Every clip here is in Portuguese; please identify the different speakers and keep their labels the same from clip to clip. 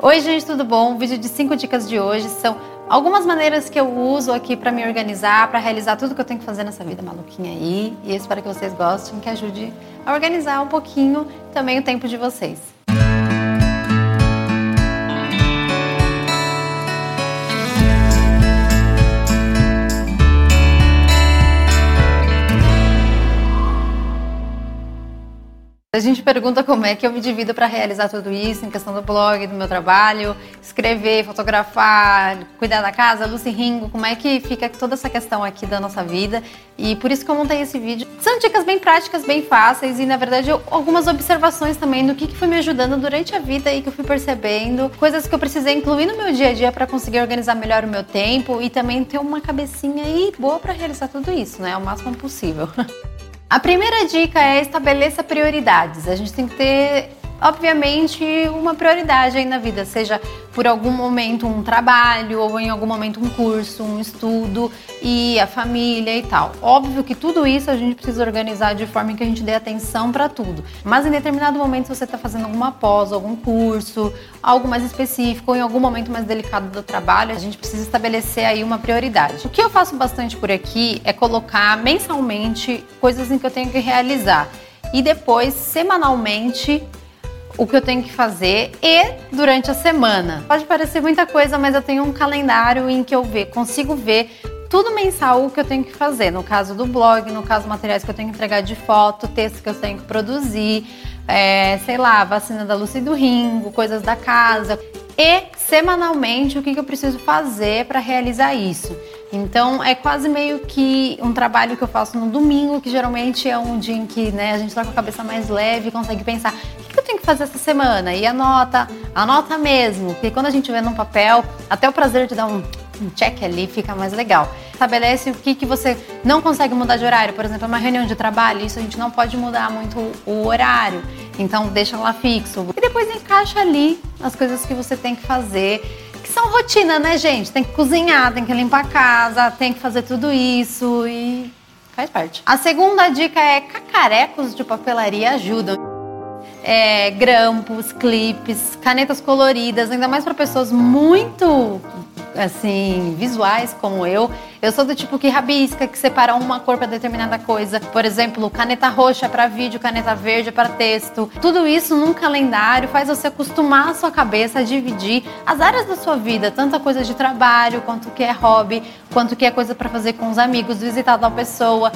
Speaker 1: Oi, gente, tudo bom? O vídeo de 5 dicas de hoje são algumas maneiras que eu uso aqui para me organizar, para realizar tudo que eu tenho que fazer nessa vida maluquinha aí. E eu espero que vocês gostem, que ajude a organizar um pouquinho também o tempo de vocês. A gente pergunta como é que eu me divido para realizar tudo isso, em questão do blog, do meu trabalho, escrever, fotografar, cuidar da casa, Lucy Ringo, como é que fica toda essa questão aqui da nossa vida. E por isso que eu montei esse vídeo. São dicas bem práticas, bem fáceis e, na verdade, algumas observações também do que, que foi me ajudando durante a vida e que eu fui percebendo. Coisas que eu precisei incluir no meu dia a dia para conseguir organizar melhor o meu tempo e também ter uma cabecinha aí boa para realizar tudo isso, né? O máximo possível. A primeira dica é estabeleça prioridades. A gente tem que ter obviamente, uma prioridade aí na vida, seja por algum momento um trabalho ou em algum momento um curso, um estudo e a família e tal. Óbvio que tudo isso a gente precisa organizar de forma que a gente dê atenção para tudo. Mas em determinado momento se você está fazendo alguma pós, algum curso, algo mais específico ou em algum momento mais delicado do trabalho, a gente precisa estabelecer aí uma prioridade. O que eu faço bastante por aqui é colocar mensalmente coisas em que eu tenho que realizar e depois semanalmente o que eu tenho que fazer e durante a semana. Pode parecer muita coisa, mas eu tenho um calendário em que eu ver, consigo ver tudo mensal o que eu tenho que fazer. No caso do blog, no caso materiais que eu tenho que entregar de foto, textos que eu tenho que produzir, é, sei lá, vacina da Lucy do Ringo, coisas da casa. E semanalmente o que, que eu preciso fazer para realizar isso. Então é quase meio que um trabalho que eu faço no domingo, que geralmente é um dia em que né, a gente está com a cabeça mais leve, consegue pensar o que fazer essa semana e anota, anota mesmo, porque quando a gente vê num papel, até o prazer de dar um, um check ali fica mais legal. Estabelece o que, que você não consegue mudar de horário, por exemplo, uma reunião de trabalho, isso a gente não pode mudar muito o horário, então deixa lá fixo. E depois encaixa ali as coisas que você tem que fazer que são rotina, né, gente? Tem que cozinhar, tem que limpar a casa, tem que fazer tudo isso e faz parte. A segunda dica é cacarecos de papelaria ajudam. É, grampos, clipes, canetas coloridas, ainda mais para pessoas muito assim, visuais como eu, eu sou do tipo que rabisca, que separa uma cor para determinada coisa. Por exemplo, caneta roxa para vídeo, caneta verde para texto. Tudo isso num calendário faz você acostumar a sua cabeça a dividir as áreas da sua vida, tanta coisa de trabalho, quanto que é hobby, quanto que é coisa para fazer com os amigos, visitar tal pessoa,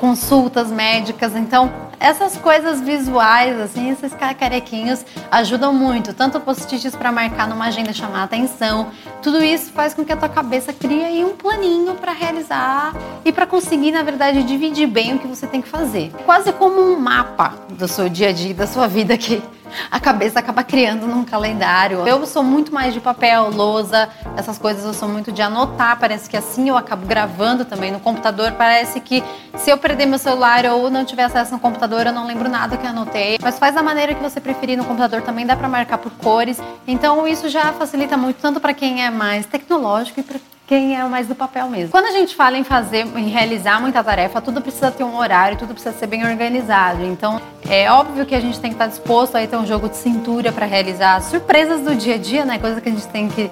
Speaker 1: consultas médicas. Então, essas coisas visuais, assim, esses carequinhos ajudam muito, tanto post-its para marcar numa agenda chamar atenção. Tudo isso faz com que a tua cabeça crie aí um planinho para realizar e para conseguir, na verdade, dividir bem o que você tem que fazer. Quase como um mapa do seu dia a dia, da sua vida que a cabeça acaba criando num calendário. Eu sou muito mais de papel, lousa, essas coisas eu sou muito de anotar. Parece que assim eu acabo gravando também no computador. Parece que se eu perder meu celular ou não tiver acesso no computador, eu não lembro nada que anotei. Mas faz da maneira que você preferir no computador também, dá para marcar por cores. Então isso já facilita muito, tanto para quem é mais tecnológico e para quem é mais do papel mesmo. Quando a gente fala em fazer, em realizar muita tarefa, tudo precisa ter um horário, tudo precisa ser bem organizado. Então, é óbvio que a gente tem que estar disposto a ter um jogo de cintura para realizar surpresas do dia a dia, né? Coisa que a gente tem que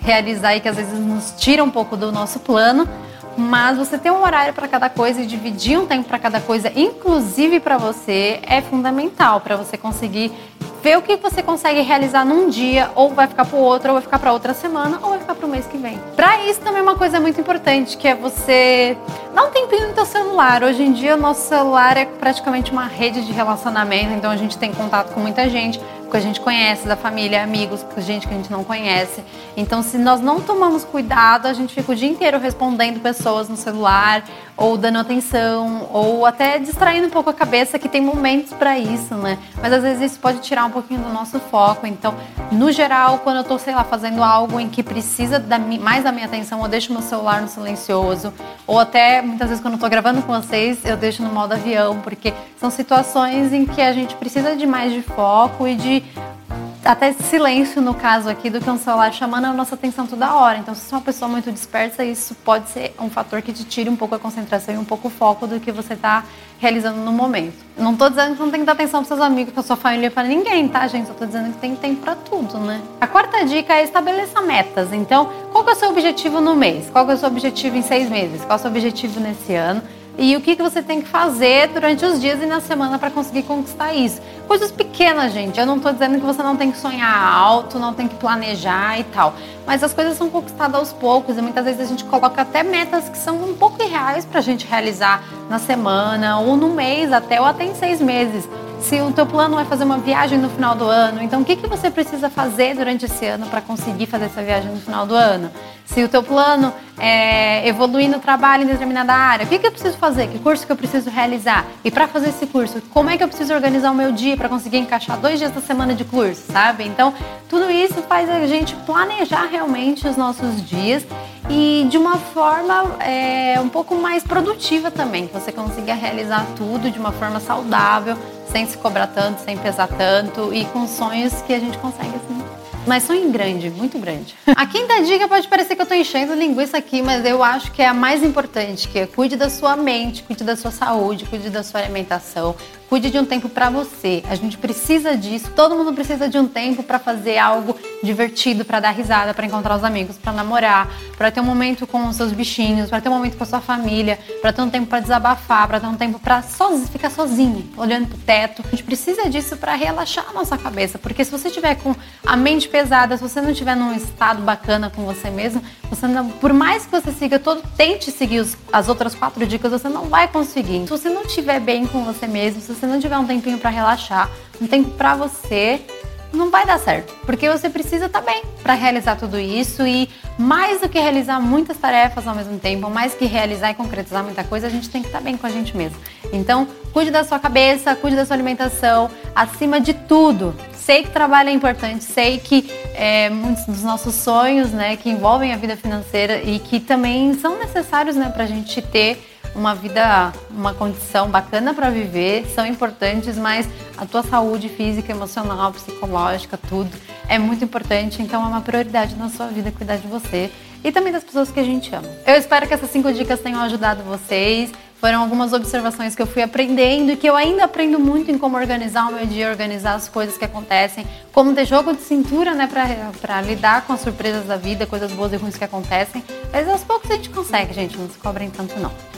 Speaker 1: realizar e que às vezes nos tira um pouco do nosso plano. Mas você ter um horário para cada coisa e dividir um tempo para cada coisa, inclusive para você, é fundamental para você conseguir ver o que você consegue realizar num dia, ou vai ficar para o outro, ou vai ficar para outra semana, ou vai ficar para o mês que vem. Para isso também é uma coisa muito importante, que é você dar um tempinho no teu celular. Hoje em dia o nosso celular é praticamente uma rede de relacionamento, então a gente tem contato com muita gente que a gente conhece, da família, amigos, gente que a gente não conhece. Então, se nós não tomamos cuidado, a gente fica o dia inteiro respondendo pessoas no celular, ou dando atenção, ou até distraindo um pouco a cabeça, que tem momentos para isso, né? Mas às vezes isso pode tirar um pouquinho do nosso foco. Então, no geral, quando eu tô, sei lá, fazendo algo em que precisa da, mais da minha atenção, eu deixo meu celular no silencioso, ou até muitas vezes quando eu tô gravando com vocês, eu deixo no modo avião, porque são situações em que a gente precisa de mais de foco e de até silêncio no caso aqui do que um celular chamando a nossa atenção toda hora. Então, se você é uma pessoa muito dispersa, isso pode ser um fator que te tire um pouco a concentração e um pouco o foco do que você está realizando no momento. não estou dizendo que não tem que dar atenção para seus amigos, para sua família, para ninguém, tá, gente? Só estou dizendo que tem tempo para tudo, né? A quarta dica é estabeleça metas. Então, qual é o seu objetivo no mês? Qual é o seu objetivo em seis meses? Qual é o seu objetivo nesse ano? E o que, que você tem que fazer durante os dias e na semana para conseguir conquistar isso. Coisas pequenas, gente. Eu não estou dizendo que você não tem que sonhar alto, não tem que planejar e tal. Mas as coisas são conquistadas aos poucos e muitas vezes a gente coloca até metas que são um pouco irreais para a gente realizar na semana ou no mês até ou até em seis meses se o teu plano é fazer uma viagem no final do ano, então o que, que você precisa fazer durante esse ano para conseguir fazer essa viagem no final do ano? Se o teu plano é evoluir no trabalho em determinada área, o que, que eu preciso fazer? Que curso que eu preciso realizar? E para fazer esse curso, como é que eu preciso organizar o meu dia para conseguir encaixar dois dias da semana de curso, sabe? Então, tudo isso faz a gente planejar realmente os nossos dias e de uma forma é, um pouco mais produtiva também, que você consiga realizar tudo de uma forma saudável, sem se cobrar tanto, sem pesar tanto e com sonhos que a gente consegue assim. Mas sonho grande, muito grande. A quinta dica pode parecer que eu tô enchendo linguiça aqui, mas eu acho que é a mais importante, que é cuide da sua mente, cuide da sua saúde, cuide da sua alimentação, Cuide de um tempo para você. A gente precisa disso. Todo mundo precisa de um tempo para fazer algo divertido, para dar risada, para encontrar os amigos, para namorar, para ter um momento com os seus bichinhos, para ter um momento com a sua família, para ter um tempo para desabafar, para ter um tempo para ficar sozinho, olhando pro teto. A gente precisa disso para relaxar a nossa cabeça, porque se você tiver com a mente pesada, se você não estiver num estado bacana com você mesmo, você não, por mais que você siga todo, tente seguir os, as outras quatro dicas, você não vai conseguir. Se você não estiver bem com você mesmo, se você não tiver um tempinho para relaxar, um tempo para você, não vai dar certo, porque você precisa estar tá bem para realizar tudo isso e mais do que realizar muitas tarefas ao mesmo tempo, mais que realizar e concretizar muita coisa, a gente tem que estar tá bem com a gente mesmo. Então, cuide da sua cabeça, cuide da sua alimentação, acima de tudo. Sei que trabalho é importante, sei que é, muitos dos nossos sonhos, né, que envolvem a vida financeira e que também são necessários, né, para a gente ter uma vida, uma condição bacana para viver, são importantes, mas a tua saúde física, emocional, psicológica, tudo é muito importante, então é uma prioridade na sua vida cuidar de você e também das pessoas que a gente ama. Eu espero que essas cinco dicas tenham ajudado vocês. Foram algumas observações que eu fui aprendendo e que eu ainda aprendo muito em como organizar o meu dia, organizar as coisas que acontecem, como ter jogo de cintura, né, para lidar com as surpresas da vida, coisas boas e ruins que acontecem. Mas aos poucos a gente consegue, gente, não se cobrem tanto não.